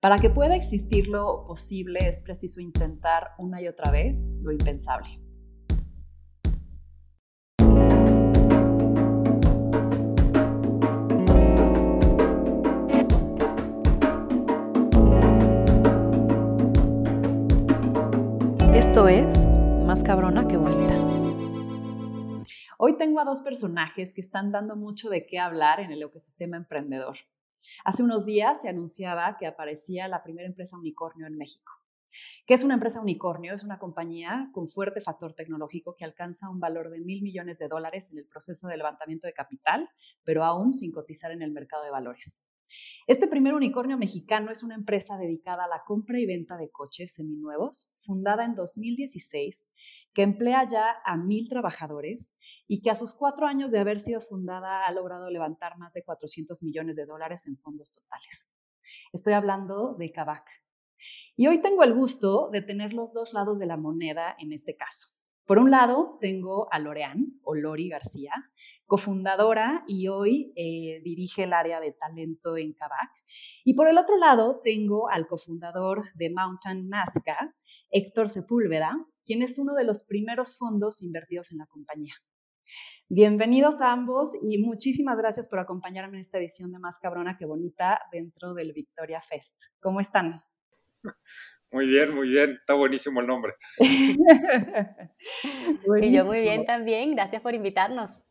Para que pueda existir lo posible es preciso intentar una y otra vez lo impensable. Esto es Más cabrona que bonita. Hoy tengo a dos personajes que están dando mucho de qué hablar en el ecosistema emprendedor. Hace unos días se anunciaba que aparecía la primera empresa unicornio en México. ¿Qué es una empresa unicornio? Es una compañía con fuerte factor tecnológico que alcanza un valor de mil millones de dólares en el proceso de levantamiento de capital, pero aún sin cotizar en el mercado de valores. Este primer unicornio mexicano es una empresa dedicada a la compra y venta de coches seminuevos, fundada en 2016, que emplea ya a mil trabajadores y que a sus cuatro años de haber sido fundada ha logrado levantar más de 400 millones de dólares en fondos totales. Estoy hablando de Kavak. Y hoy tengo el gusto de tener los dos lados de la moneda en este caso. Por un lado, tengo a Lorean, o Lori García, cofundadora y hoy eh, dirige el área de talento en Kavak. Y por el otro lado, tengo al cofundador de Mountain Nazca, Héctor Sepúlveda, quien es uno de los primeros fondos invertidos en la compañía. Bienvenidos a ambos y muchísimas gracias por acompañarme en esta edición de Más Cabrona que Bonita dentro del Victoria Fest. ¿Cómo están? Muy bien, muy bien. Está buenísimo el nombre. y yo muy bien también. Gracias por invitarnos.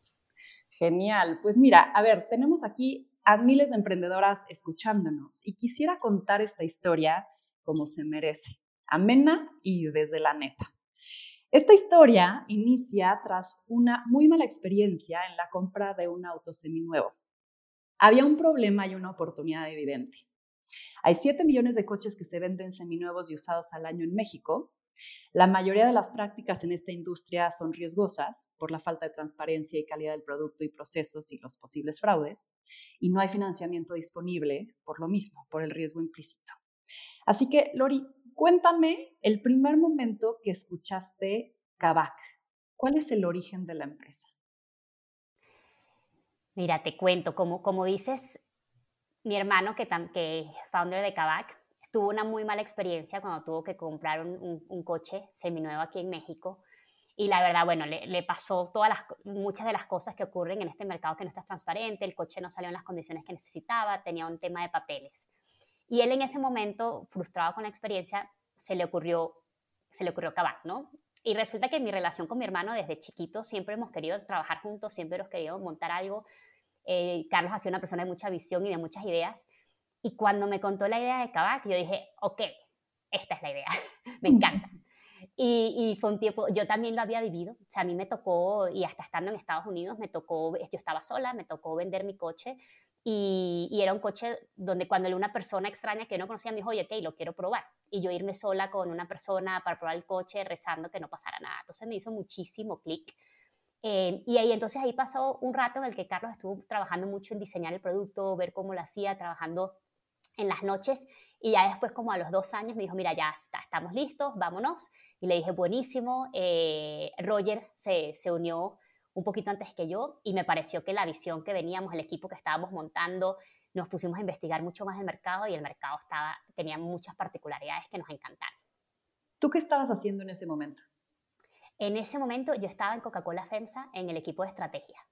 Genial. Pues mira, a ver, tenemos aquí a miles de emprendedoras escuchándonos y quisiera contar esta historia como se merece, amena y desde la neta. Esta historia inicia tras una muy mala experiencia en la compra de un auto seminuevo. Había un problema y una oportunidad evidente. Hay 7 millones de coches que se venden seminuevos y usados al año en México. La mayoría de las prácticas en esta industria son riesgosas por la falta de transparencia y calidad del producto y procesos y los posibles fraudes, y no hay financiamiento disponible por lo mismo, por el riesgo implícito. Así que, Lori, cuéntame el primer momento que escuchaste Kavak. ¿Cuál es el origen de la empresa? Mira, te cuento, como, como dices, mi hermano, que, que founder de Kavak, tuvo una muy mala experiencia cuando tuvo que comprar un, coche seminuevo aquí en México. Y la verdad, bueno, le, le, pasó todas las, muchas de las cosas que ocurren en este mercado que no está transparente, el coche no salió en las condiciones que necesitaba, tenía un tema de papeles. Y él en ese momento, frustrado con la experiencia, se le ocurrió, se le ocurrió Kavak, ¿no? Y resulta que mi relación con mi hermano desde chiquito siempre hemos querido trabajar juntos, siempre hemos querido montar algo eh, Carlos ha sido una persona de mucha visión y de muchas ideas. Y cuando me contó la idea de Kavak, yo dije, ok, esta es la idea, me encanta. Y, fue un tiempo, yo también lo había vivido, o sea, a mí me tocó, y hasta estando en Estados Unidos, me tocó, yo estaba sola, me tocó vender mi coche, y, y, era un coche donde cuando una persona extraña que no conocía me dijo, oye, ok, lo quiero probar. Y yo irme sola con una persona para probar el coche rezando que no pasara nada. Entonces me hizo muchísimo clic eh, y ahí entonces ahí pasó un rato en el que Carlos estuvo trabajando mucho en diseñar el producto, ver cómo lo hacía, trabajando en las noches y ya después como a los dos años me dijo, mira, ya estamos listos, vámonos. Y le dije, buenísimo. Eh, Roger se, se unió un poquito antes que yo y me pareció que la visión que veníamos, el equipo que estábamos montando, nos pusimos a investigar mucho más el mercado y el mercado estaba, tenía muchas particularidades que nos encantaron. ¿Tú qué estabas haciendo en ese momento? En ese momento yo estaba en Coca-Cola FEMSA en el equipo de estrategia.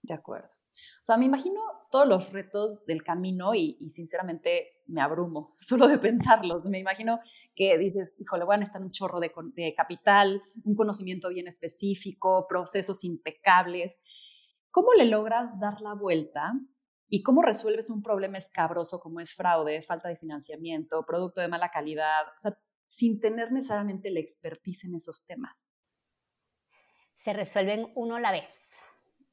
De acuerdo. O sea, me imagino todos los retos del camino y, sinceramente me abrumo solo de pensarlos. Me imagino que dices, híjole, van a estar un chorro de, de capital, un conocimiento bien específico, procesos impecables. ¿Cómo le logras dar la vuelta y cómo resuelves un problema escabroso como es fraude, falta de financiamiento, producto de mala calidad, o sea, sin tener necesariamente la expertise en esos temas? se resuelven uno a la vez.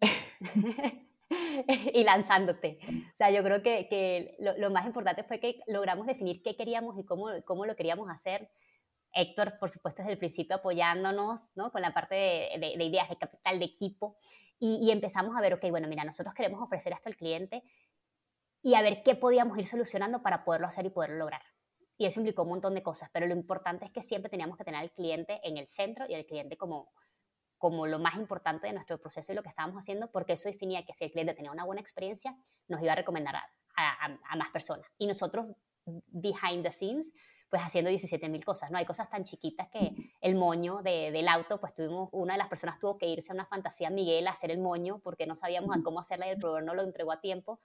y lanzándote. O sea, yo creo que, lo, más importante fue que logramos definir qué queríamos y cómo, cómo lo queríamos hacer. Héctor, por supuesto, desde el principio apoyándonos ¿no? con la parte de, ideas, de capital, de equipo. Y, y, empezamos a ver, ok, bueno, mira, nosotros queremos ofrecer esto al cliente y a ver qué podíamos ir solucionando para poderlo hacer y poderlo lograr. Y eso implicó un montón de cosas, pero lo importante es que siempre teníamos que tener al cliente en el centro y al cliente como, como lo más importante de nuestro proceso y lo que estábamos haciendo, porque eso definía que si el cliente tenía una buena experiencia, nos iba a recomendar a, más personas. Y nosotros behind the scenes, pues haciendo 17 mil cosas, ¿no? Hay cosas tan chiquitas que el moño de, del auto, pues tuvimos, una de las personas tuvo que irse a una fantasía Miguel a hacer el moño porque no sabíamos cómo hacerla y el proveedor no lo entregó a tiempo,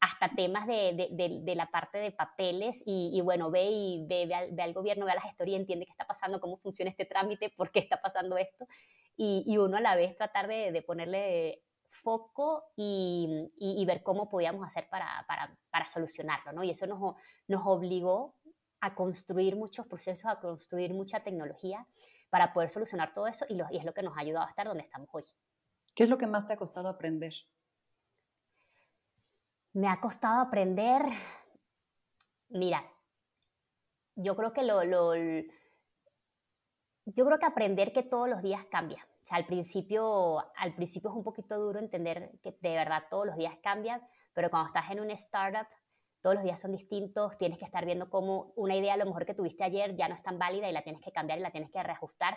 hasta temas de, de, de la parte de papeles y, bueno, ve y ve, ve, al, gobierno, ve a la gestoría, entiende qué está pasando, cómo funciona este trámite, por qué está pasando esto, y, y uno a la vez tratar de, ponerle foco y, y, ver cómo podíamos hacer para, para, para solucionarlo, ¿no? Y eso nos, nos obligó a construir muchos procesos, a construir mucha tecnología para poder solucionar todo eso y, es lo que nos ha ayudado a estar donde estamos hoy. ¿Qué es lo que más te ha costado aprender? Me ha costado aprender, mira, yo creo que lo, yo creo que aprender que todos los días cambia. O sea, al principio, al principio es un poquito duro entender que de verdad todos los días cambian, pero cuando estás en un startup todos los días son distintos, tienes que estar viendo cómo una idea a lo mejor que tuviste ayer ya no es tan válida y la tienes que cambiar y la tienes que reajustar,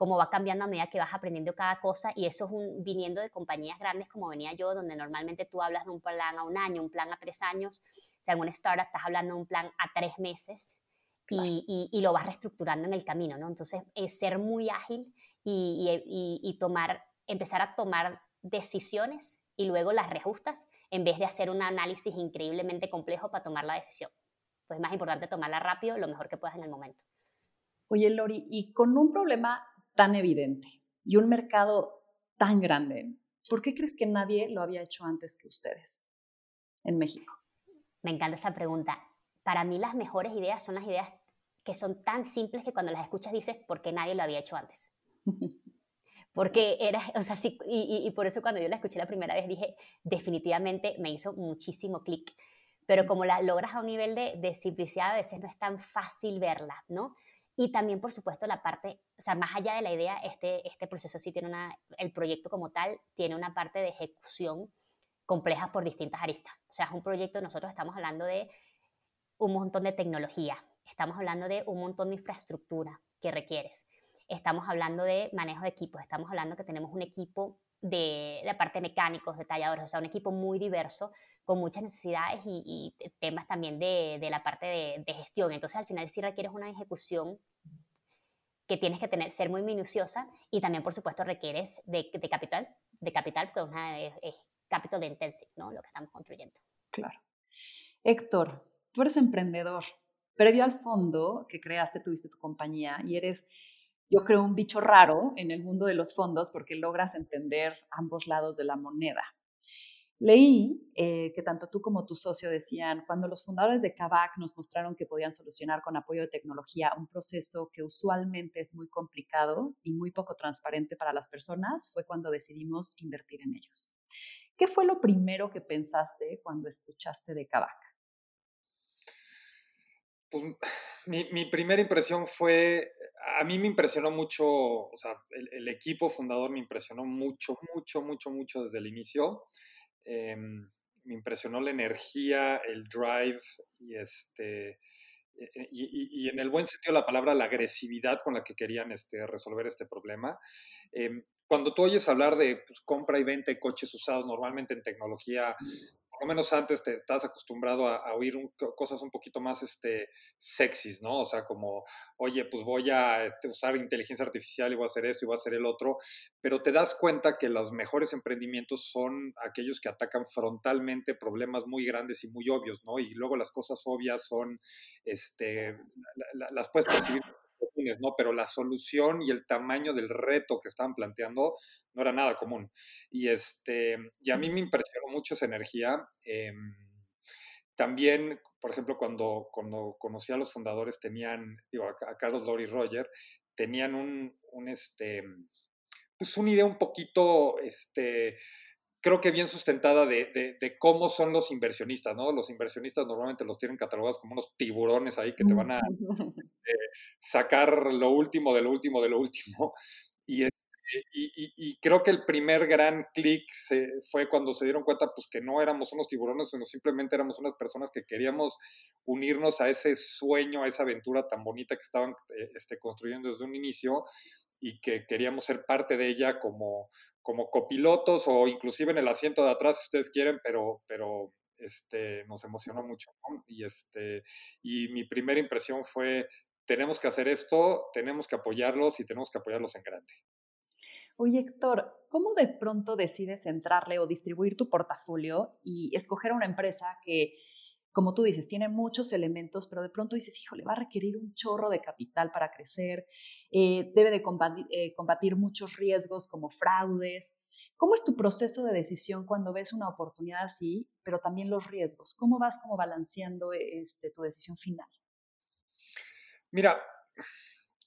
cómo va cambiando a medida que vas aprendiendo cada cosa y eso es un, viniendo de compañías grandes como venía yo, donde normalmente tú hablas de un plan a un año, un plan a tres años, o sea, en una startup estás hablando de un plan a tres meses y, y, lo vas reestructurando en el camino, ¿no? Entonces, es ser muy ágil y, y tomar, empezar a tomar decisiones y luego las reajustas en vez de hacer un análisis increíblemente complejo para tomar la decisión. Pues es más importante tomarla rápido, lo mejor que puedas en el momento. Oye, Lori, y con un problema tan evidente y un mercado tan grande, ¿por qué crees que nadie lo había hecho antes que ustedes en México? Me encanta esa pregunta. Para mí las mejores ideas son las ideas que son tan simples que cuando las escuchas dices, ¿por qué nadie lo había hecho antes? porque era, o sea, sí, y, y, por eso cuando yo la escuché la primera vez dije, definitivamente me hizo muchísimo clic, pero como la logras a un nivel de, de, simplicidad, a veces no es tan fácil verla, ¿no? Y también, por supuesto, la parte, o sea, más allá de la idea, este, este proceso sí tiene una, el proyecto como tal, tiene una parte de ejecución compleja por distintas aristas. O sea, es un proyecto, nosotros estamos hablando de un montón de tecnología, estamos hablando de un montón de infraestructura que requieres estamos hablando de manejo de equipos, estamos hablando que tenemos un equipo de la parte de mecánicos, detalladores, o sea, un equipo muy diverso, con muchas necesidades y, temas también de, de la parte de, de, gestión. Entonces, al final sí requieres una ejecución que tienes que tener, ser muy minuciosa y también, por supuesto, requieres de, capital, de capital, porque una, es, es capital intensive, ¿no? Lo que estamos construyendo. Claro. Héctor, tú eres emprendedor. Previo al fondo que creaste, tuviste tu compañía y eres yo creo, un bicho raro en el mundo de los fondos porque logras entender ambos lados de la moneda. Leí eh, que tanto tú como tu socio decían, cuando los fundadores de Kavak nos mostraron que podían solucionar con apoyo de tecnología un proceso que usualmente es muy complicado y muy poco transparente para las personas, fue cuando decidimos invertir en ellos. ¿Qué fue lo primero que pensaste cuando escuchaste de Kavak? Pues, mi, mi, primera impresión fue, a mí me impresionó mucho, o sea, el, equipo fundador me impresionó mucho, mucho, mucho, mucho desde el inicio. Em, me impresionó la energía, el drive y este... E, e, y, en el buen sentido de la palabra, la agresividad con la que querían este, resolver este problema. Eh, cuando tú oyes hablar de pues, compra y venta de coches usados, normalmente en tecnología menos antes te estás acostumbrado a, oír cosas un poquito más este, sexys, ¿no? O sea, como, oye, pues voy a este, usar inteligencia artificial y voy a hacer esto y voy a hacer el otro, pero te das cuenta que los mejores emprendimientos son aquellos que atacan frontalmente problemas muy grandes y muy obvios, ¿no? Y luego las cosas obvias son, este, las puedes percibir ¿no? Pero la solución y el tamaño del reto que estaban planteando no era nada común. Y, este, y a mí me impresionó mucho esa energía. Em, también, por ejemplo, cuando, cuando conocí a los fundadores, tenían, digo, a, Carlos, Lori Roger, tenían un, un, este, pues una idea un poquito, este, creo que bien sustentada de, de, cómo son los inversionistas, ¿no? Los inversionistas normalmente los tienen catalogados como unos tiburones ahí que te van a eh, sacar lo último de lo último de lo último. Y, y, y, creo que el primer gran clic fue cuando se dieron cuenta pues, que no éramos unos tiburones, sino simplemente éramos unas personas que queríamos unirnos a ese sueño, a esa aventura tan bonita que estaban eh, este, construyendo desde un inicio y que queríamos ser parte de ella como, como copilotos o inclusive en el asiento de atrás si ustedes quieren, pero, pero este, nos emocionó mucho. Y, este, y mi primera impresión fue, tenemos que hacer esto, tenemos que apoyarlos y tenemos que apoyarlos en grande. Oye, Héctor, ¿cómo de pronto decides entrarle o distribuir tu portafolio y escoger una empresa que, como tú dices, tiene muchos elementos, pero de pronto dices, híjole, va a requerir un chorro de capital para crecer, eh, debe de eh, combatir, muchos riesgos como fraudes? ¿Cómo es tu proceso de decisión cuando ves una oportunidad así, pero también los riesgos? ¿Cómo vas como balanceando este, tu decisión final? Mira,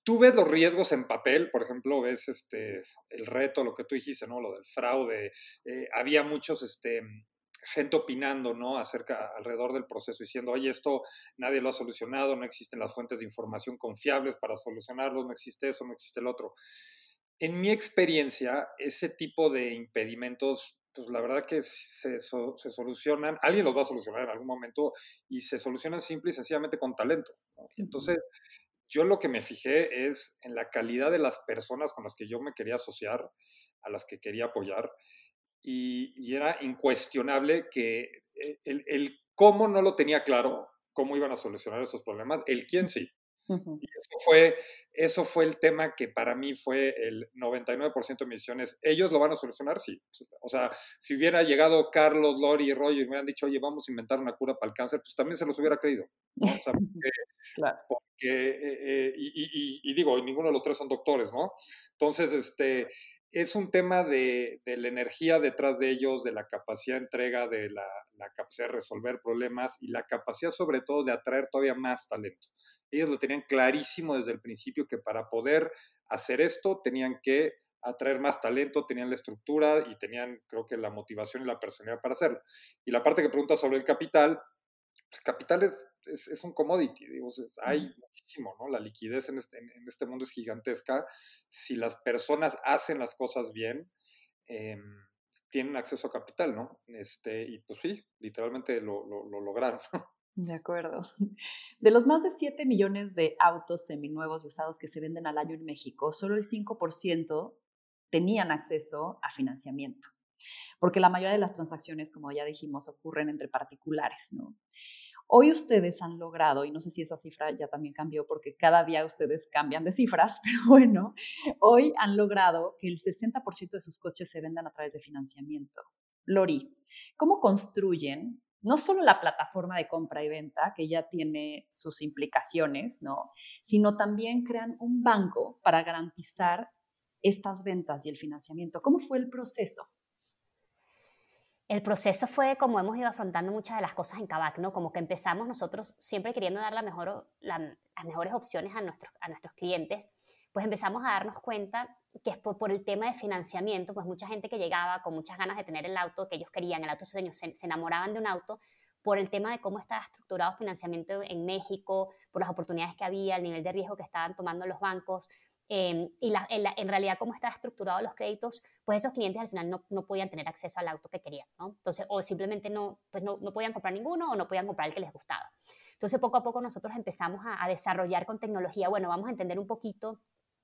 tú ves los riesgos en papel, por ejemplo, ves este, el reto, lo que tú dijiste, ¿no? Lo del fraude. Eh, había muchos, este, gente opinando, ¿no? Acerca, alrededor del proceso, diciendo, oye, esto nadie lo ha solucionado, no existen las fuentes de información confiables para solucionarlo, no existe eso, no existe el otro. En mi experiencia, ese tipo de impedimentos pues la verdad que se, se, solucionan, alguien los va a solucionar en algún momento y se solucionan simple y sencillamente con talento. Entonces, yo lo que me fijé es en la calidad de las personas con las que yo me quería asociar, a las que quería apoyar, y, era incuestionable que e, el, el, cómo no lo tenía claro, cómo iban a solucionar esos problemas, el quién sí. Y eso fue, eso fue el tema que para mí fue el 99% de mis decisiones. ¿Ellos lo van a solucionar? Sí. O sea, si hubiera llegado Carlos, Lori y Roy y me hubieran dicho, oye, vamos a inventar una cura para el cáncer, pues también se los hubiera creído. O sea, porque, eh, eh, y, y, digo, ninguno de los tres son doctores, ¿no? Entonces, este, es un tema de, la energía detrás de ellos, de la capacidad de entrega, de la, la, capacidad de resolver problemas y la capacidad sobre todo de atraer todavía más talento. Ellos lo tenían clarísimo desde el principio que para poder hacer esto tenían que atraer más talento, tenían la estructura y tenían creo que la motivación y la personalidad para hacerlo. Y la parte que pregunta sobre el capital, pues capital es, es, un commodity, digo, hay muchísimo, ¿no? La liquidez en este, en este, mundo es gigantesca. Si las personas hacen las cosas bien, eh, tienen acceso a capital, ¿no? Este, y pues sí, literalmente lo, lo, lo lograron. De acuerdo. De los más de 7 millones de autos seminuevos y usados que se venden al año en México, solo el 5% tenían acceso a financiamiento, porque la mayoría de las transacciones, como ya dijimos, ocurren entre particulares, ¿no? Hoy ustedes han logrado, y no sé si esa cifra ya también cambió porque cada día ustedes cambian de cifras, pero bueno, hoy han logrado que el 60% de sus coches se vendan a través de financiamiento. Lori, ¿cómo construyen no solo la plataforma de compra y venta, que ya tiene sus implicaciones, ¿no? sino también crean un banco para garantizar estas ventas y el financiamiento. ¿Cómo fue el proceso? El proceso fue como hemos ido afrontando muchas de las cosas en Kavak, ¿no? Como que empezamos nosotros siempre queriendo dar las mejores opciones a nuestros, a nuestros clientes, pues empezamos a darnos cuenta que es por, el tema de financiamiento, pues mucha gente que llegaba con muchas ganas de tener el auto que ellos querían, el auto sueño, se, se enamoraban de un auto por el tema de cómo estaba estructurado el financiamiento en México, por las oportunidades que había, el nivel de riesgo que estaban tomando los bancos, Em, y en, realidad, cómo están estructurados los créditos, pues esos clientes al final no, no, podían tener acceso al auto que querían, ¿no? Entonces, o simplemente no, pues no, no, podían comprar ninguno o no podían comprar el que les gustaba. Entonces, poco a poco nosotros empezamos a, desarrollar con tecnología, bueno, vamos a entender un poquito,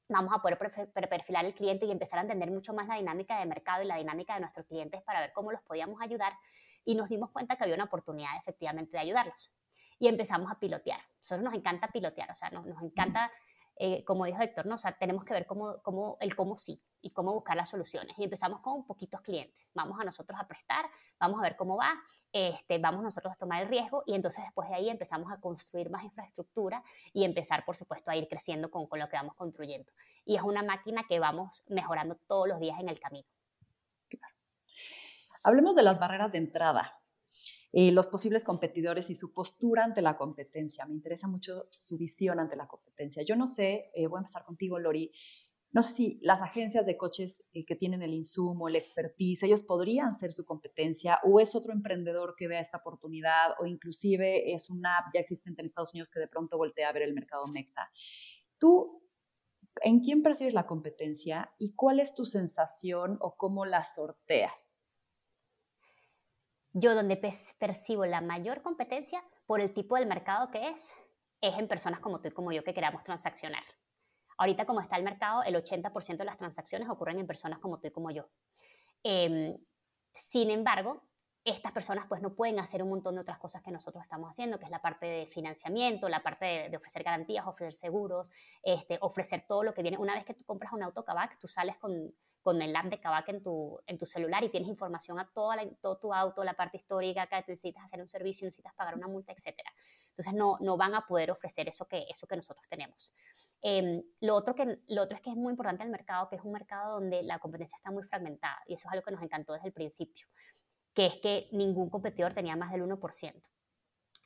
vamos a poder perfilar el cliente y empezar a entender mucho más la dinámica de mercado y la dinámica de nuestros clientes para ver cómo los podíamos ayudar y nos dimos cuenta que había una oportunidad efectivamente de ayudarlos. Y empezamos a pilotear. A nosotros nos encanta pilotear, o sea, nos, nos encanta eh, como dijo Héctor, ¿no? o sea, tenemos que ver cómo, cómo, el cómo sí y cómo buscar las soluciones. Y empezamos con poquitos clientes. Vamos a nosotros a prestar, vamos a ver cómo va, este, vamos nosotros a tomar el riesgo y entonces después de ahí empezamos a construir más infraestructura y empezar, por supuesto, a ir creciendo con, con lo que vamos construyendo. Y es una máquina que vamos mejorando todos los días en el camino. Hablemos de las barreras de entrada. Eh, los posibles competidores y su postura ante la competencia. Me interesa mucho su visión ante la competencia. Yo no sé, eh, voy a empezar contigo, Lori. No sé si las agencias de coches eh, que tienen el insumo, el expertise, ellos podrían ser su competencia o es otro emprendedor que vea esta oportunidad o inclusive es una app ya existente en Estados Unidos que de pronto voltea a ver el mercado Mexa. Tú, ¿en quién percibes la competencia y cuál es tu sensación o cómo la sorteas? Yo donde percibo la mayor competencia por el tipo del mercado que es, es en personas como tú y como yo que queramos transaccionar. Ahorita como está el mercado, el 80% de las transacciones ocurren en personas como tú y como yo. Em, sin embargo, estas personas pues no pueden hacer un montón de otras cosas que nosotros estamos haciendo, que es la parte de financiamiento, la parte de, ofrecer garantías, ofrecer seguros, este, ofrecer todo lo que viene. Una vez que tú compras un auto Kavak, tú sales con, con el app de Kavak en tu, en tu celular y tienes información a toda todo tu auto, la parte histórica, que necesitas hacer un servicio, necesitas pagar una multa, etc. Entonces no, no van a poder ofrecer eso que, eso que nosotros tenemos. Em, lo, otro que, lo otro es que es muy importante el mercado, que es un mercado donde la competencia está muy fragmentada y eso es algo que nos encantó desde el principio que es que ningún competidor tenía más del 1%.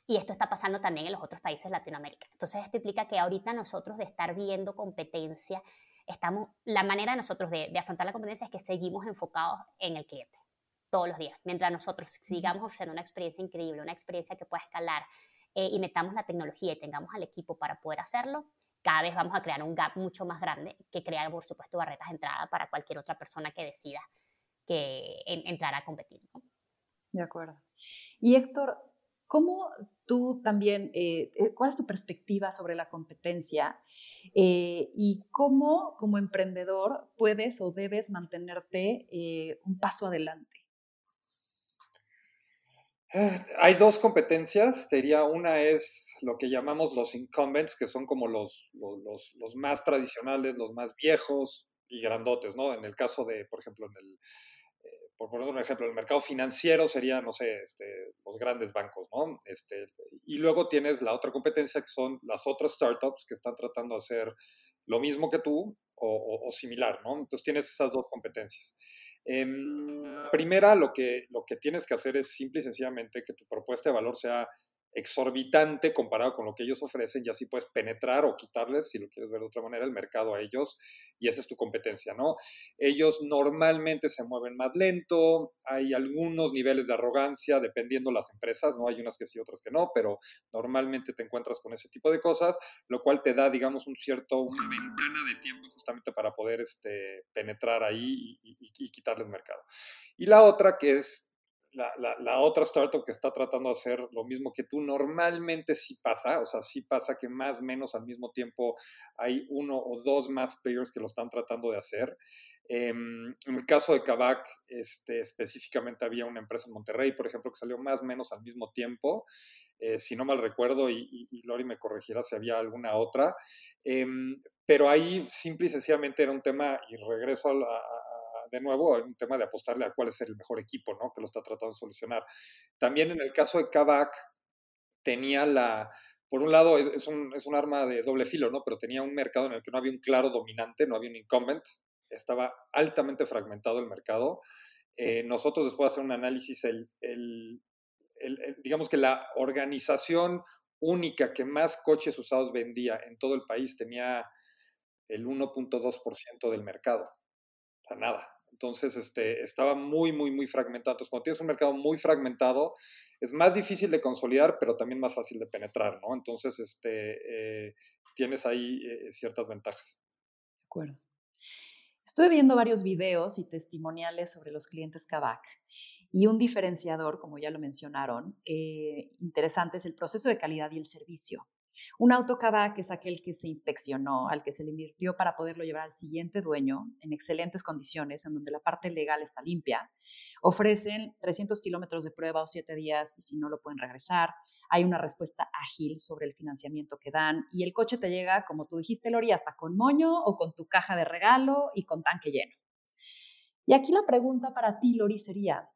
Y esto está pasando también en los otros países de Latinoamérica. Entonces, esto implica que ahorita nosotros de estar viendo competencia, estamos, la manera de nosotros de, afrontar la competencia es que seguimos enfocados en el cliente todos los días. Mientras nosotros sigamos ofreciendo una experiencia increíble, una experiencia que pueda escalar eh, y metamos la tecnología y tengamos al equipo para poder hacerlo, cada vez vamos a crear un gap mucho más grande que crea, por supuesto, barreras de entrada para cualquier otra persona que decida que entrar a competir. De acuerdo. Y Héctor, ¿cómo tú también, eh, eh, cuál es tu perspectiva sobre la competencia eh, y cómo como emprendedor puedes o debes mantenerte un paso adelante? Hay dos competencias, diría una es lo que llamamos los incumbents, que son como los, los, los más tradicionales, los más viejos y grandotes, ¿no? En el caso de, por ejemplo, en el, por poner un ejemplo, el mercado financiero sería, no sé, este, los grandes bancos, ¿no? Este, y luego tienes la otra competencia que son las otras startups que están tratando de hacer lo mismo que tú o, similar, ¿no? Entonces tienes esas dos competencias. Em, primera, lo que, lo que tienes que hacer es simple y sencillamente que tu propuesta de valor sea exorbitante comparado con lo que ellos ofrecen y así puedes penetrar o quitarles, si lo quieres ver de otra manera, el mercado a ellos y esa es tu competencia, ¿no? Ellos normalmente se mueven más lento, hay algunos niveles de arrogancia dependiendo las empresas, ¿no? Hay unas que sí, otras que no, pero normalmente te encuentras con ese tipo de cosas, lo cual te da, digamos, un cierto, una ventana de tiempo justamente para poder este, penetrar ahí y, y quitarles mercado. Y la otra que es la, otra startup que está tratando de hacer lo mismo que tú, normalmente sí pasa, o sea, sí pasa que más o menos al mismo tiempo hay uno o dos más players que lo están tratando de hacer. Em, en el caso de Kavak, este, específicamente había una empresa en Monterrey, por ejemplo, que salió más o menos al mismo tiempo, eh, si no mal recuerdo, y, Lori me corregirá si había alguna otra, em, pero ahí simple y sencillamente era un tema, y regreso a, de nuevo, un tema de apostarle a cuál es el mejor equipo, ¿no? Que lo está tratando de solucionar. También en el caso de Kavak, tenía la, por un lado, es, un, es, un, arma de doble filo, ¿no? Pero tenía un mercado en el que no había un claro dominante, no había un incumbent, estaba altamente fragmentado el mercado. Eh, nosotros después de hacer un análisis, el, el, digamos que la organización única que más coches usados vendía en todo el país tenía el 1.2% del mercado. O sea, nada. Entonces, este, estaba muy, muy, muy fragmentado. Entonces, cuando tienes un mercado muy fragmentado, es más difícil de consolidar, pero también más fácil de penetrar, ¿no? Entonces, este, eh, tienes ahí eh, ciertas ventajas. De acuerdo. Estuve viendo varios videos y testimoniales sobre los clientes Kavak y un diferenciador, como ya lo mencionaron, eh, interesante es el proceso de calidad y el servicio. Un auto que es aquel que se inspeccionó, al que se le invirtió para poderlo llevar al siguiente dueño en excelentes condiciones, en donde la parte legal está limpia. Ofrecen 300 kilómetros de prueba o 7 días y si no lo pueden regresar. Hay una respuesta ágil sobre el financiamiento que dan y el coche te llega, como tú dijiste, Lori, hasta con moño o con tu caja de regalo y con tanque lleno. Y aquí la pregunta para ti, Lori, sería,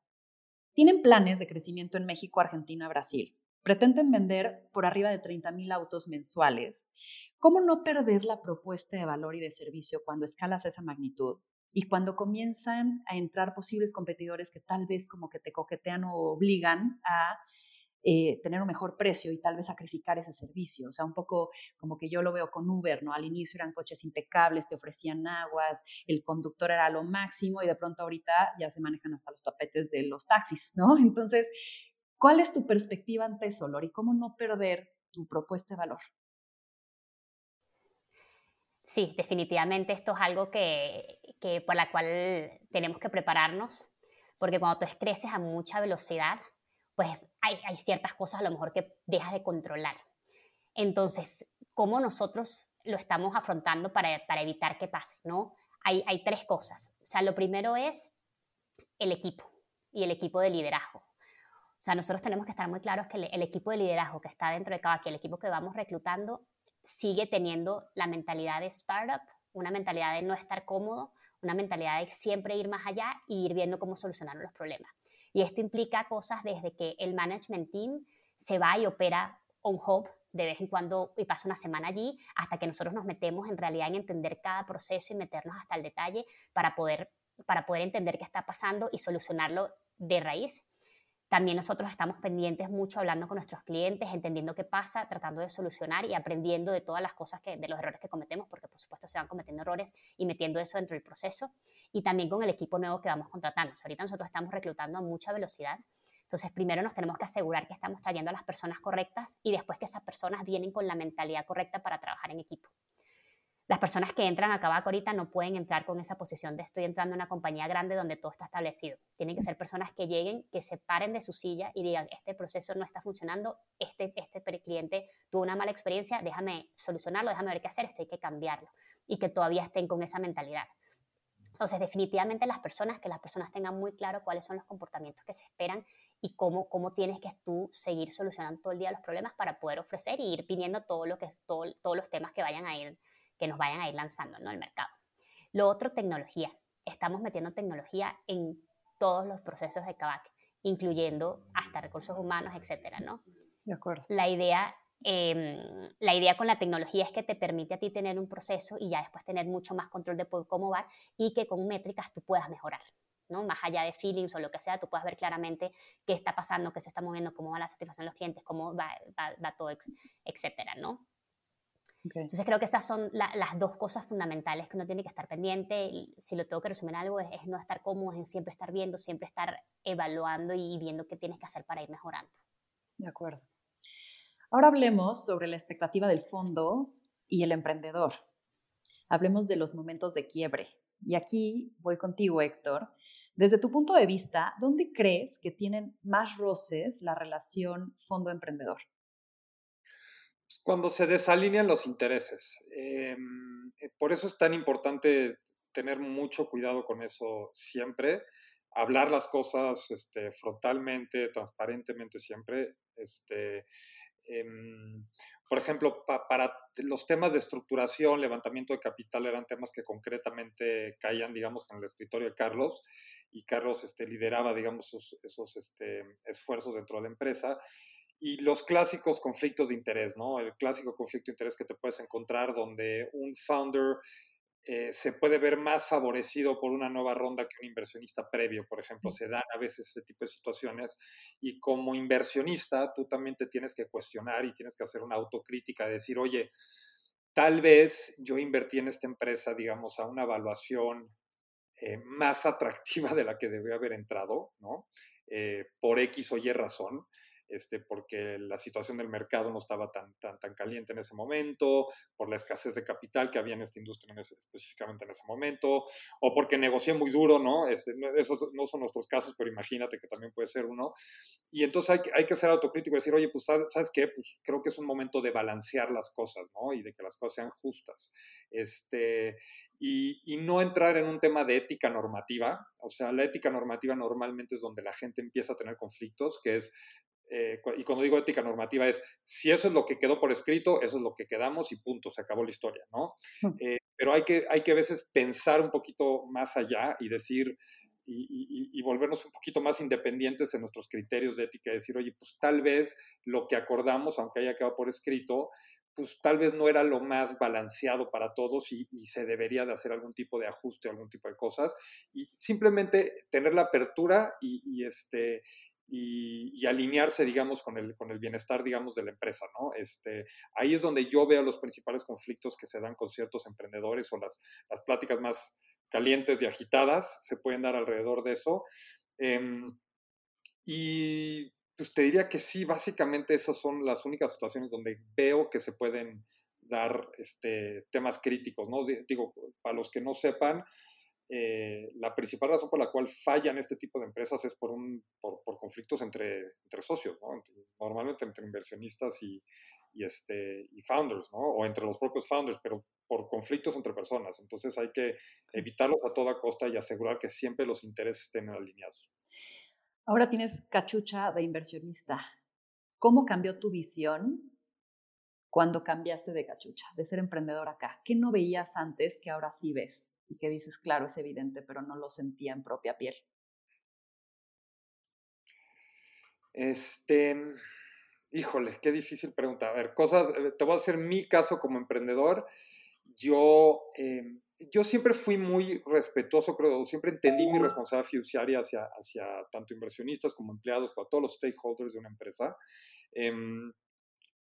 ¿tienen planes de crecimiento en México, Argentina, Brasil? Pretenden vender por arriba de 30 mil autos mensuales. ¿Cómo no perder la propuesta de valor y de servicio cuando escalas esa magnitud? Y cuando comienzan a entrar posibles competidores que tal vez como que te coquetean o obligan a eh, tener un mejor precio y tal vez sacrificar ese servicio. O sea, un poco como que yo lo veo con Uber, ¿no? Al inicio eran coches impecables, te ofrecían aguas, el conductor era lo máximo y de pronto ahorita ya se manejan hasta los tapetes de los taxis, ¿no? Entonces, ¿Cuál es tu perspectiva ante eso, Lori? ¿Cómo no perder tu propuesta de valor? Sí, definitivamente esto es algo que, por la cual tenemos que prepararnos, porque cuando tú creces a mucha velocidad, pues hay, ciertas cosas a lo mejor que dejas de controlar. Entonces, ¿cómo nosotros lo estamos afrontando para, evitar que pase? ¿no? Hay, hay tres cosas. O sea, lo primero es el equipo y el equipo de liderazgo. Sea, nosotros tenemos que estar muy claros que el, equipo de liderazgo que está dentro de Kavak y el equipo que vamos reclutando sigue teniendo la mentalidad de startup, una mentalidad de no estar cómodo, una mentalidad de siempre ir más allá y ir viendo cómo solucionar los problemas. Y esto implica cosas desde que el management team se va y opera on hub de vez en cuando y pasa una semana allí, hasta que nosotros nos metemos en realidad en entender cada proceso y meternos hasta el detalle para poder, para poder entender qué está pasando y solucionarlo de raíz. También nosotros estamos pendientes mucho hablando con nuestros clientes, entendiendo qué pasa, tratando de solucionar y aprendiendo de todas las cosas que, de los errores que cometemos, porque por supuesto se van cometiendo errores y metiendo eso dentro del proceso. Y también con el equipo nuevo que vamos contratando. ahorita nosotros estamos reclutando a mucha velocidad. Entonces, primero nos tenemos que asegurar que estamos trayendo a las personas correctas y después que esas personas vienen con la mentalidad correcta para trabajar en equipo. Las personas que entran a Kavak ahorita no pueden entrar con esa posición de estoy entrando en una compañía grande donde todo está establecido. Tienen que ser personas que lleguen, que se paren de su silla y digan, este proceso no está funcionando, este, este cliente tuvo una mala experiencia, déjame solucionarlo, déjame ver qué hacer, esto hay que cambiarlo. Y que todavía estén con esa mentalidad. Entonces, definitivamente las personas, que las personas tengan muy claro cuáles son los comportamientos que se esperan y cómo, cómo tienes que tú seguir solucionando todo el día los problemas para poder ofrecer y ir pidiendo todo lo que, todo, todos los temas que vayan a ir que nos vayan a ir lanzando ¿no? al mercado. Lo otro, tecnología. Estamos metiendo tecnología en todos los procesos de CAVAC, incluyendo hasta recursos humanos, etcétera, ¿no? De acuerdo. La idea, em, la idea con la tecnología es que te permite a ti tener un proceso y ya después tener mucho más control de cómo va y que con métricas tú puedas mejorar. ¿no? Más allá de feelings o lo que sea, tú puedas ver claramente qué está pasando, qué se está moviendo, cómo va la satisfacción de los clientes, cómo va, va, va todo, etcétera, ¿no? Entonces creo que esas son las dos cosas fundamentales que uno tiene que estar pendiente. Si lo tengo que resumir algo, es, no estar cómodo, es siempre estar viendo, siempre estar evaluando y viendo qué tienes que hacer para ir mejorando. De acuerdo. Ahora hablemos sobre la expectativa del fondo y el emprendedor. Hablemos de los momentos de quiebre. Y aquí voy contigo, Héctor. Desde tu punto de vista, ¿dónde crees que tienen más roces la relación fondo-emprendedor? Pues, cuando se desalinean los intereses. Em, eh, por eso es tan importante tener mucho cuidado con eso siempre, hablar las cosas este, frontalmente, transparentemente siempre. Este, em, por ejemplo, para los temas de estructuración, levantamiento de capital eran temas que concretamente caían, digamos, con el escritorio de Carlos y Carlos este, lideraba, digamos, esos este, esfuerzos dentro de la empresa y los clásicos conflictos de interés, ¿no? El clásico conflicto de interés que te puedes encontrar donde un founder eh, se puede ver más favorecido por una nueva ronda que un inversionista previo, por ejemplo, se dan a veces ese tipo de situaciones y como inversionista tú también te tienes que cuestionar y tienes que hacer una autocrítica, decir, oye, tal vez yo invertí en esta empresa, digamos, a una evaluación eh, más atractiva de la que debía haber entrado, ¿no? Eh, por X o Y razón este, porque la situación del mercado no estaba tan, tan, tan caliente en ese momento, por la escasez de capital que había en esta industria específicamente en ese momento, o porque negocié muy duro, ¿no? Este, esos no son nuestros casos, pero imagínate que también puede ser uno. Y entonces hay, hay que ser autocrítico y decir, oye, pues, ¿sabes qué? Pues creo que es un momento de balancear las cosas, ¿no? Y de que las cosas sean justas. Este, y, y, no entrar en un tema de ética normativa. O sea, la ética normativa normalmente es donde la gente empieza a tener conflictos, que es eh, y cuando digo ética normativa es, si eso es lo que quedó por escrito, eso es lo que quedamos y punto, se acabó la historia, ¿no? Eh, pero hay que, hay que a veces pensar un poquito más allá y decir, y, y, volvernos un poquito más independientes en nuestros criterios de ética, decir, oye, pues tal vez lo que acordamos, aunque haya quedado por escrito, pues tal vez no era lo más balanceado para todos y, y, se debería de hacer algún tipo de ajuste, algún tipo de cosas, y simplemente tener la apertura y, y este, y, alinearse, digamos, con el, con el bienestar, digamos, de la empresa, ¿no? Este, ahí es donde yo veo los principales conflictos que se dan con ciertos emprendedores o las, las pláticas más calientes y agitadas se pueden dar alrededor de eso. Em, y pues te diría que sí, básicamente esas son las únicas situaciones donde veo que se pueden dar este, temas críticos, ¿no? Digo, para los que no sepan, eh, la principal razón por la cual fallan este tipo de empresas es por, un, por, conflictos entre, entre socios, ¿no? normalmente entre inversionistas y, y, este, y founders, ¿no? o entre los propios founders, pero por conflictos entre personas. Entonces hay que evitarlos a toda costa y asegurar que siempre los intereses estén alineados. Ahora tienes cachucha de inversionista. ¿Cómo cambió tu visión cuando cambiaste de cachucha, de ser emprendedor acá? ¿Qué no veías antes que ahora sí ves? Y que dices, claro, es evidente, pero no lo sentía en propia piel. Este, híjole, qué difícil pregunta. A ver, cosas, eh, te voy a hacer mi caso como emprendedor. Yo, em, yo siempre fui muy respetuoso, creo, siempre entendí mi responsabilidad fiduciaria hacia, hacia tanto inversionistas como empleados, como todos los stakeholders de una empresa. Em,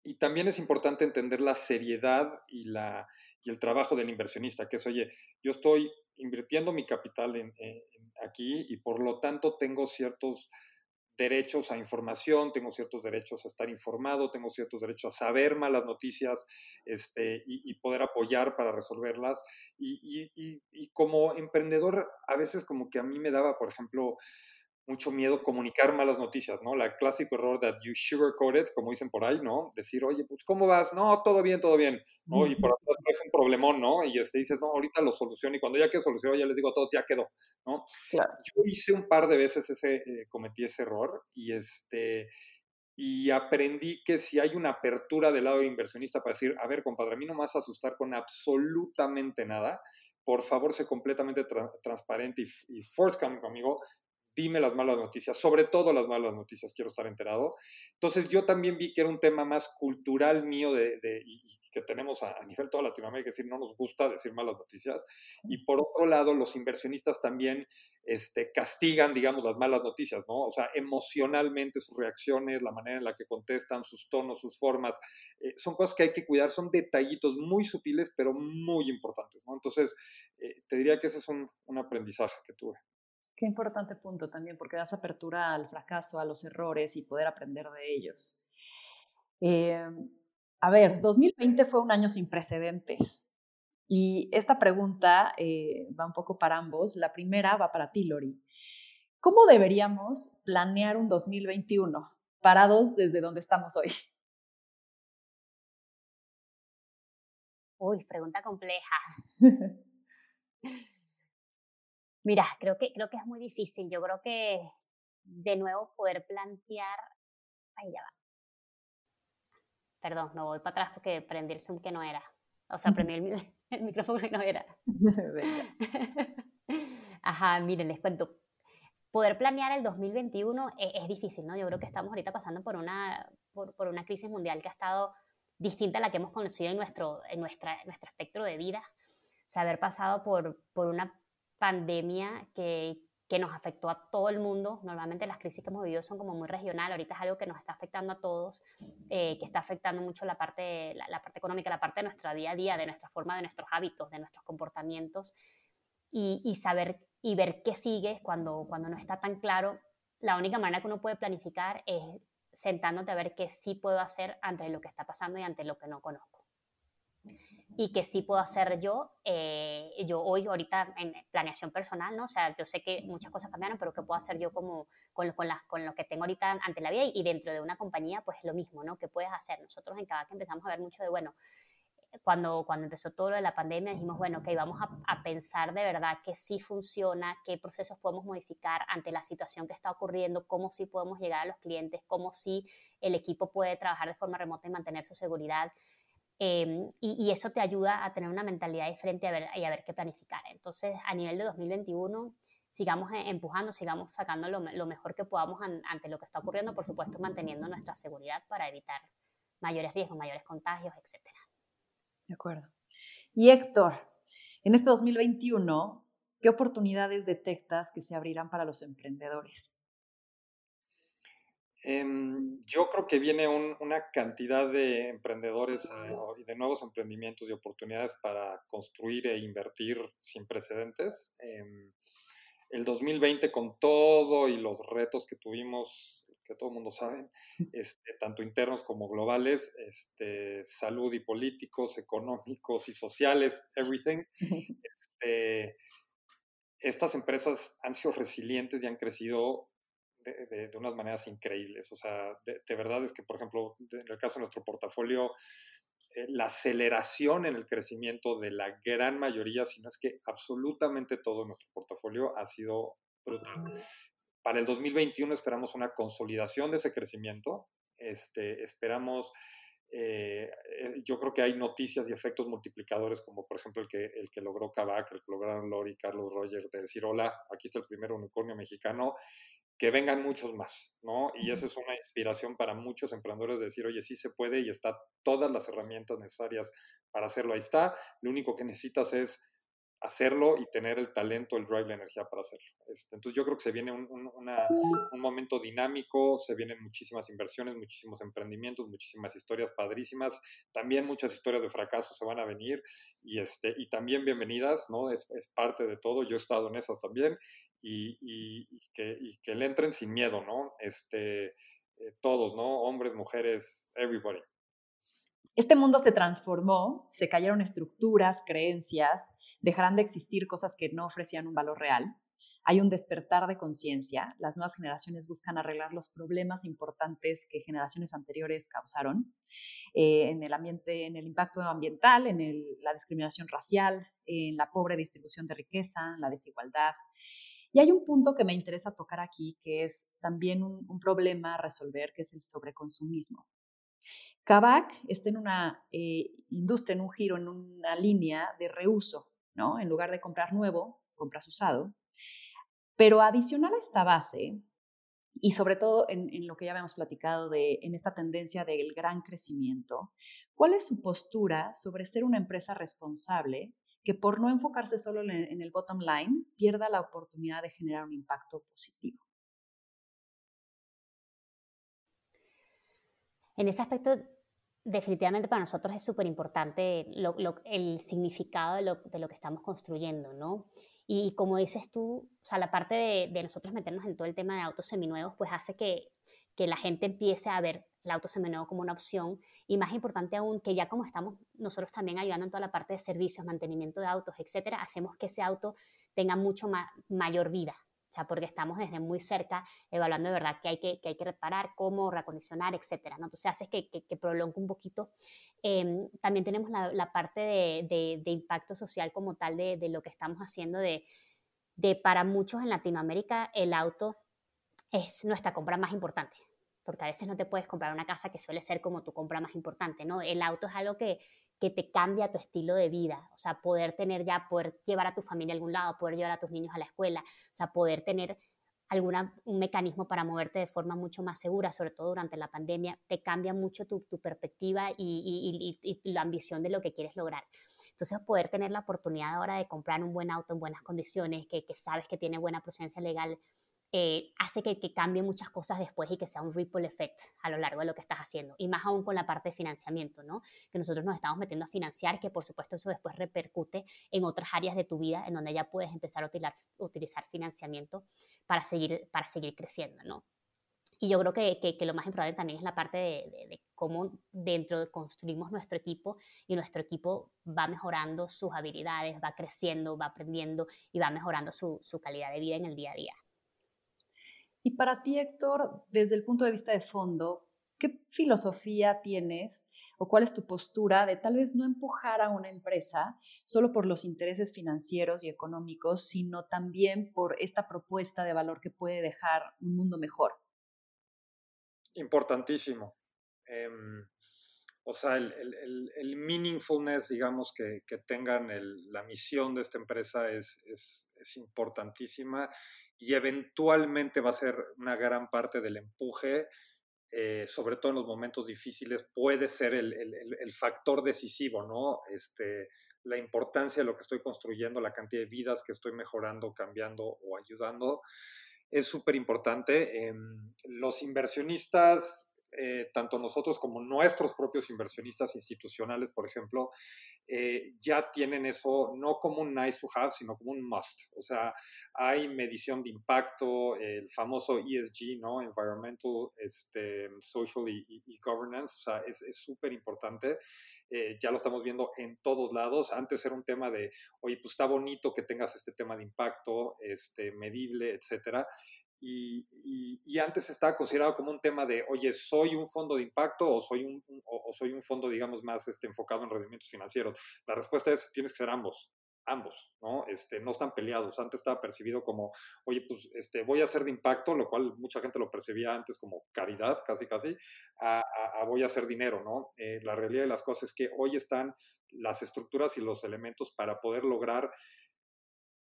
y también es importante entender la seriedad y, la, y el trabajo del inversionista, que es, oye, yo estoy invirtiendo mi capital aquí y por lo tanto tengo ciertos derechos a información, tengo ciertos derechos a estar informado, tengo ciertos derechos a saber malas noticias este, y, poder apoyar para resolverlas. Y, y, como emprendedor, a veces como que a mí me daba, por ejemplo, mucho miedo comunicar malas noticias, ¿no? La clásico error that you sugarcoat it, como dicen por ahí, ¿no? Decir, oye, pues, ¿cómo vas? No, todo bien, todo bien, ¿no? Y por atrás es un problemón, ¿no? Y este, dices, no, ahorita lo soluciono y cuando ya que solucionó, ya les digo a todos, ya quedó, ¿no? Claro. Yo hice un par de veces ese, eh, cometí ese error y este, y aprendí que si hay una apertura del lado inversionista para decir, a ver, compadre, a mí no me vas a asustar con absolutamente nada, por favor, sé completamente transparente y, y forthcoming conmigo dime las malas noticias, sobre todo las malas noticias, quiero estar enterado. Entonces yo también vi que era un tema más cultural mío de, y, que tenemos a, nivel toda Latinoamérica, es decir, no nos gusta decir malas noticias. Y por otro lado, los inversionistas también este, castigan, digamos, las malas noticias, ¿no? O sea, emocionalmente sus reacciones, la manera en la que contestan, sus tonos, sus formas, eh, son cosas que hay que cuidar, son detallitos muy sutiles, pero muy importantes, ¿no? Entonces, eh, te diría que ese es un, un aprendizaje que tuve. Qué importante punto también, porque das apertura al fracaso, a los errores y poder aprender de ellos. Em, a ver, 2020 fue un año sin precedentes. Y esta pregunta eh, va un poco para ambos. La primera va para ti, Lori. ¿Cómo deberíamos planear un 2021 parados desde donde estamos hoy? Uy, pregunta compleja. Mira, creo que, creo que es muy difícil. Yo creo que de nuevo poder plantear. Ahí ya va. Perdón, no voy para atrás porque prendí el Zoom que no era. O sea, prendí el, micrófono que no era. Ajá, miren, les cuento. Poder planear el 2021 es, es, difícil, ¿no? Yo creo que estamos ahorita pasando por una, por, por, una crisis mundial que ha estado distinta a la que hemos conocido en nuestro, en nuestra, nuestro espectro de vida. O sea, haber pasado por, por una pandemia que, que nos afectó a todo el mundo. Normalmente las crisis que hemos vivido son como muy regional, ahorita es algo que nos está afectando a todos, eh, que está afectando mucho la parte, la, parte económica, la parte de nuestro día a día, de nuestra forma, de nuestros hábitos, de nuestros comportamientos, y, y, saber y ver qué sigue cuando, cuando no está tan claro. La única manera que uno puede planificar es sentándote a ver qué sí puedo hacer ante lo que está pasando y ante lo que no conozco y que sí puedo hacer yo, eh, yo hoy, ahorita en planeación personal, ¿no? O sea, yo sé que muchas cosas cambiaron, pero ¿qué puedo hacer yo como con con, con lo que tengo ahorita ante la vida y, dentro de una compañía, pues lo mismo, ¿no? ¿Qué puedes hacer? Nosotros en Kavak empezamos a ver mucho de, bueno, cuando, cuando empezó todo lo de la pandemia, dijimos, bueno, ok, vamos a, a, pensar de verdad que sí funciona, qué procesos podemos modificar ante la situación que está ocurriendo, cómo sí podemos llegar a los clientes, cómo sí el equipo puede trabajar de forma remota y mantener su seguridad. Em, y, eso te ayuda a tener una mentalidad diferente a ver, y a ver qué planificar. Entonces, a nivel de 2021, sigamos e, empujando, sigamos sacando lo, mejor que podamos ante lo que está ocurriendo, por supuesto, manteniendo nuestra seguridad para evitar mayores riesgos, mayores contagios, etc. De acuerdo. Y Héctor, en este 2021, ¿qué oportunidades detectas que se abrirán para los emprendedores? Em, yo creo que viene una cantidad de emprendedores eh, y de nuevos emprendimientos y oportunidades para construir e invertir sin precedentes. Em, el 2020 con todo y los retos que tuvimos, que todo el mundo sabe, este, tanto internos como globales, este, salud y políticos, económicos y sociales, everything. Este, estas empresas han sido resilientes y han crecido de, unas maneras increíbles. O sea, de, verdad es que, por ejemplo, en el caso de nuestro portafolio, eh, la aceleración en el crecimiento de la gran mayoría, si no es que absolutamente todo nuestro portafolio ha sido brutal. Para el 2021 esperamos una consolidación de ese crecimiento. Este, esperamos eh, eh, yo creo que hay noticias y efectos multiplicadores, como por ejemplo el que, el que logró Kavak, el que lograron Lori, Carlos Roger, de decir, hola, aquí está el primer unicornio mexicano, que vengan muchos más, ¿no? Y esa es una inspiración para muchos emprendedores de decir, oye, sí se puede y está todas las herramientas necesarias para hacerlo. Ahí está, lo único que necesitas es hacerlo y tener el talento, el drive, la energía para hacerlo. Este, entonces yo creo que se viene un, un, momento dinámico, se vienen muchísimas inversiones, muchísimos emprendimientos, muchísimas historias padrísimas, también muchas historias de fracaso se van a venir y, este, y también bienvenidas, ¿no? Es, es parte de todo, yo he estado en esas también y, y, que, y que le entren sin miedo, ¿no? Este, eh, todos, ¿no? Hombres, mujeres, everybody. Este mundo se transformó, se cayeron estructuras, creencias, dejarán de existir cosas que no ofrecían un valor real. Hay un despertar de conciencia. Las nuevas generaciones buscan arreglar los problemas importantes que generaciones anteriores causaron eh, en el ambiente, en el impacto ambiental, en la discriminación racial, en la pobre distribución de riqueza, la desigualdad. Y hay un punto que me interesa tocar aquí, que es también un, problema a resolver, que es el sobreconsumismo. Kavak está en una eh, industria, en un giro, en una línea de reuso. ¿No? En lugar de comprar nuevo, compras usado. Pero adicional a esta base, y sobre todo en, lo que ya habíamos platicado de, en esta tendencia del gran crecimiento, ¿cuál es su postura sobre ser una empresa responsable que por no enfocarse solo en, en el bottom line, pierda la oportunidad de generar un impacto positivo? En ese aspecto, definitivamente para nosotros es súper importante el significado de lo, que estamos construyendo, ¿no? Y como dices tú, o sea, la parte de, nosotros meternos en todo el tema de autos seminuevos, pues hace que, la gente empiece a ver el auto seminuevo como una opción y más importante aún que ya como estamos nosotros también ayudando en toda la parte de servicios, mantenimiento de autos, etcétera, hacemos que ese auto tenga mucho mayor vida, o sea, porque estamos desde muy cerca evaluando de verdad que hay que, que hay que reparar, cómo reacondicionar, etcétera. ¿no? Entonces hace que, que, que prolongue un poquito. Em, también tenemos la, la parte de, de, impacto social como tal de, de, lo que estamos haciendo de, de, para muchos en Latinoamérica, el auto es nuestra compra más importante porque a veces no te puedes comprar una casa que suele ser como tu compra más importante, ¿no? El auto es algo que, que te cambia tu estilo de vida, o sea, poder tener ya, poder llevar a tu familia a algún lado, poder llevar a tus niños a la escuela, o sea, poder tener alguna, un mecanismo para moverte de forma mucho más segura, sobre todo durante la pandemia, te cambia mucho tu, tu perspectiva y, la ambición de lo que quieres lograr. Entonces, poder tener la oportunidad ahora de comprar un buen auto en buenas condiciones, que, que sabes que tiene buena presencia legal, eh, hace que, que cambie muchas cosas después y que sea un ripple effect a lo largo de lo que estás haciendo. Y más aún con la parte de financiamiento, ¿no? Que nosotros nos estamos metiendo a financiar, que por supuesto eso después repercute en otras áreas de tu vida, en donde ya puedes empezar a utilizar, financiamiento para seguir, para seguir creciendo, ¿no? Y yo creo que, lo más importante también es la parte de, cómo dentro de construimos nuestro equipo y nuestro equipo va mejorando sus habilidades, va creciendo, va aprendiendo y va mejorando su calidad de vida en el día a día. Y para ti, Héctor, desde el punto de vista de fondo, ¿qué filosofía tienes o cuál es tu postura de tal vez no empujar a una empresa solo por los intereses financieros y económicos, sino también por esta propuesta de valor que puede dejar un mundo mejor? Importantísimo. Em, o sea, el, meaningfulness, digamos, que, tengan la misión de esta empresa es, es, es importantísima y eventualmente va a ser una gran parte del empuje, eh, sobre todo en los momentos difíciles, puede ser el, factor decisivo, ¿no? Este, la importancia de lo que estoy construyendo, la cantidad de vidas que estoy mejorando, cambiando o ayudando, es súper importante. Eh, los inversionistas eh, tanto nosotros como nuestros propios inversionistas institucionales, por ejemplo, eh, ya tienen eso no como un nice to have, sino como un must. O sea, hay medición de impacto, el famoso ESG, ¿no? Environmental, este, Social y, Governance, o sea, es súper importante. Eh, ya lo estamos viendo en todos lados. Antes era un tema de, oye, pues está bonito que tengas este tema de impacto, este, medible, etcétera y, antes estaba considerado como un tema de, oye, ¿soy un fondo de impacto o soy un, o, soy un fondo, digamos, más este, enfocado en rendimientos financieros? La respuesta es, tienes que ser ambos. ambos, ¿no? Este, no están peleados. Antes estaba percibido como, oye, pues este, voy a ser de impacto, lo cual mucha gente lo percibía antes como caridad, casi, casi, a, voy a hacer dinero, ¿no? Eh, la realidad de las cosas es que hoy están las estructuras y los elementos para poder lograr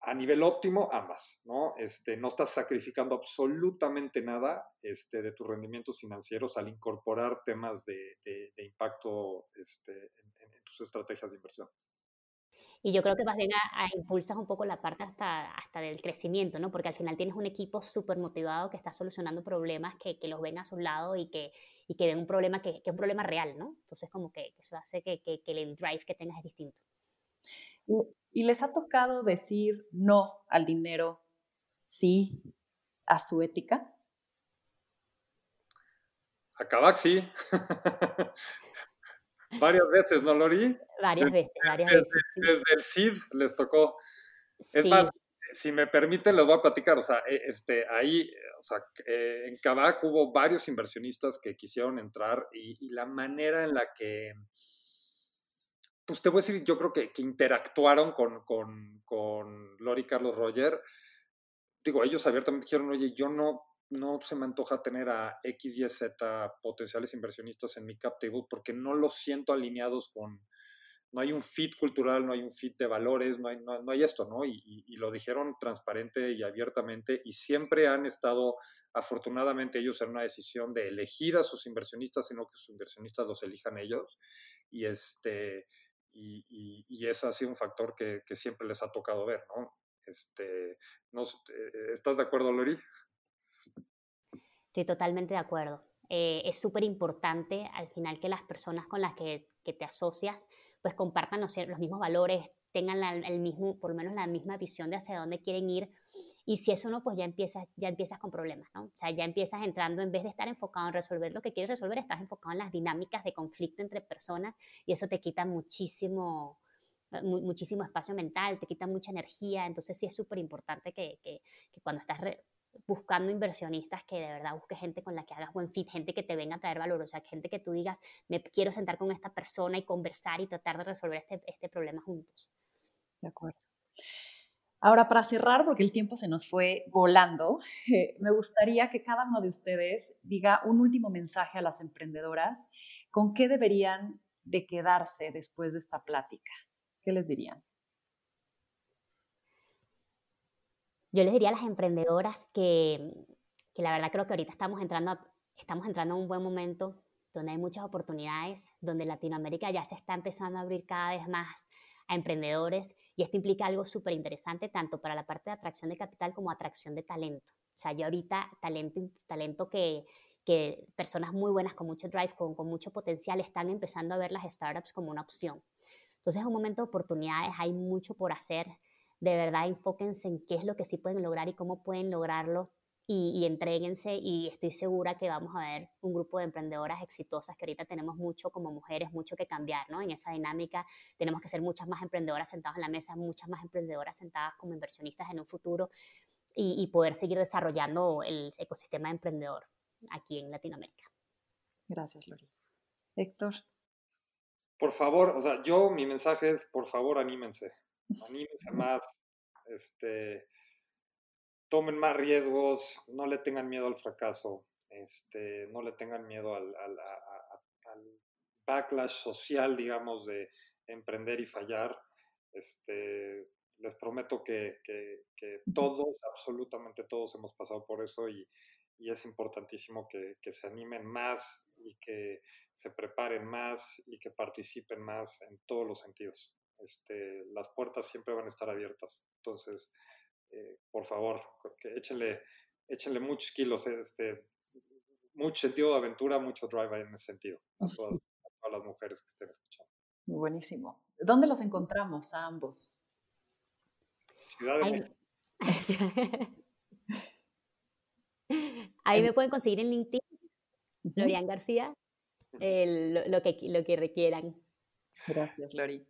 a nivel óptimo ambas, ¿no? Este, no estás sacrificando absolutamente nada este, de tus rendimientos financieros al incorporar temas de, impacto este, en, tus estrategias de inversión. Y yo creo que más bien a, impulsas un poco la parte hasta, hasta del crecimiento, ¿no? Porque al final tienes un equipo súper motivado que está solucionando problemas que, que, los ven a su lado y que, y que ven un problema que, que, es un problema real, ¿no? Entonces como que eso hace que, que el drive que tengas es distinto. ¿Y les ha tocado decir no al dinero, sí a su ética? A Kabak sí. varias veces, ¿no, Lori? Varias veces, varias veces. Desde el CID les tocó. Es más, si me permiten, les voy a platicar. O sea, e, este, ahí, o sea, eh, en Kabak hubo varios inversionistas que quisieron entrar y la manera en la que pues te voy a decir, yo creo que, que interactuaron con, con, con Lori Carlos Roger. Digo, ellos abiertamente dijeron, oye, yo no, no se me antoja tener a X, Y, Z potenciales inversionistas en mi cap table porque no los siento alineados con, no hay un fit cultural, no hay un fit de valores, no hay, no, hay esto, ¿no? Y, y, lo dijeron transparente y abiertamente y siempre han estado, afortunadamente, ellos en una decisión de elegir a sus inversionistas, sino que sus inversionistas los elijan ellos. Y este, y, eso ha sido un factor que, siempre les ha tocado ver, ¿no? Este, eh, ¿Estás de acuerdo, Lori? Estoy totalmente de acuerdo. Eh, es súper importante al final que las personas con las que, que te asocias pues compartan los, los mismos valores, tengan el mismo, por lo menos la misma visión de hacia dónde quieren ir y si eso no, pues ya empiezas, ya empiezas con problemas, ¿no? O sea, ya empiezas entrando, en vez de estar enfocado en resolver lo que quieres resolver, estás enfocado en las dinámicas de conflicto entre personas y eso te quita muchísimo, eh, muchísimo espacio mental, te quita mucha energía. Entonces sí es súper importante que, que, cuando estás buscando inversionistas, que de verdad busques gente con la que hagas buen fit, gente que te venga a traer valor, o sea, gente que tú digas, me quiero sentar con esta persona y conversar y tratar de resolver este, este problema juntos. De acuerdo. Ahora, para cerrar, porque el tiempo se nos fue volando, me gustaría que cada uno de ustedes diga un último mensaje a las emprendedoras con qué deberían de quedarse después de esta plática. ¿Qué les dirían? Yo les diría a las emprendedoras que, que la verdad creo que ahorita estamos entrando, estamos entrando en un buen momento donde hay muchas oportunidades, donde Latinoamérica ya se está empezando a abrir cada vez más a emprendedores y esto implica algo súper interesante tanto para la parte de atracción de capital como atracción de talento. O sea, yo ahorita talento, talento que, que personas muy buenas con mucho drive, con, con mucho potencial, están empezando a ver las startups como una opción. Entonces es un momento de oportunidades, hay mucho por hacer. De verdad, enfóquense en qué es lo que sí pueden lograr y cómo pueden lograrlo y, y entréguense y estoy segura que vamos a ver un grupo de emprendedoras exitosas que ahorita tenemos mucho como mujeres, mucho que cambiar, ¿no? En esa dinámica tenemos que ser muchas más emprendedoras sentadas en la mesa, muchas más emprendedoras sentadas como inversionistas en un futuro y, poder seguir desarrollando el ecosistema emprendedor aquí en Latinoamérica. Gracias, Lori. Héctor. Por favor, o sea, yo mi mensaje es, por favor, anímense, anímense más, este, tomen más riesgos, no le tengan miedo al fracaso, este, no le tengan miedo al, backlash social, digamos, de emprender y fallar. Este, les prometo que, todos, absolutamente todos hemos pasado por eso y, es importantísimo que, se animen más y que se preparen más y que participen más en todos los sentidos. Este, las puertas siempre van a estar abiertas. Entonces, eh, por favor, que échenle, échenle muchos kilos, este, mucho sentido de aventura, mucho drive en ese sentido, a todas, las mujeres que estén escuchando. Buenísimo. ¿Dónde los encontramos a ambos? Ciudad de México. Ahí me pueden conseguir en LinkedIn, Lorian García, lo, que, lo que requieran. Gracias, Lori.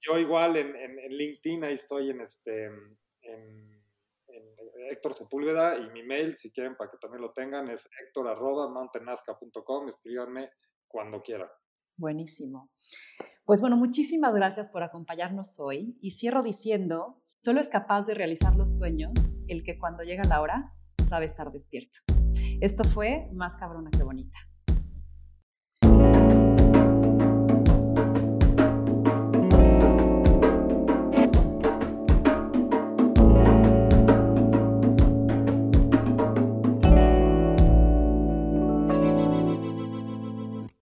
Yo igual en, en, en, LinkedIn, ahí estoy en, este, en, Héctor Sepúlveda y mi mail, si quieren, para que también lo tengan, es héctor.mountainasca.com. Escríbanme cuando quieran. Buenísimo. Pues bueno, muchísimas gracias por acompañarnos hoy y cierro diciendo, solo es capaz de realizar los sueños el que cuando llega la hora sabe estar despierto. Esto fue Más cabrona que bonita.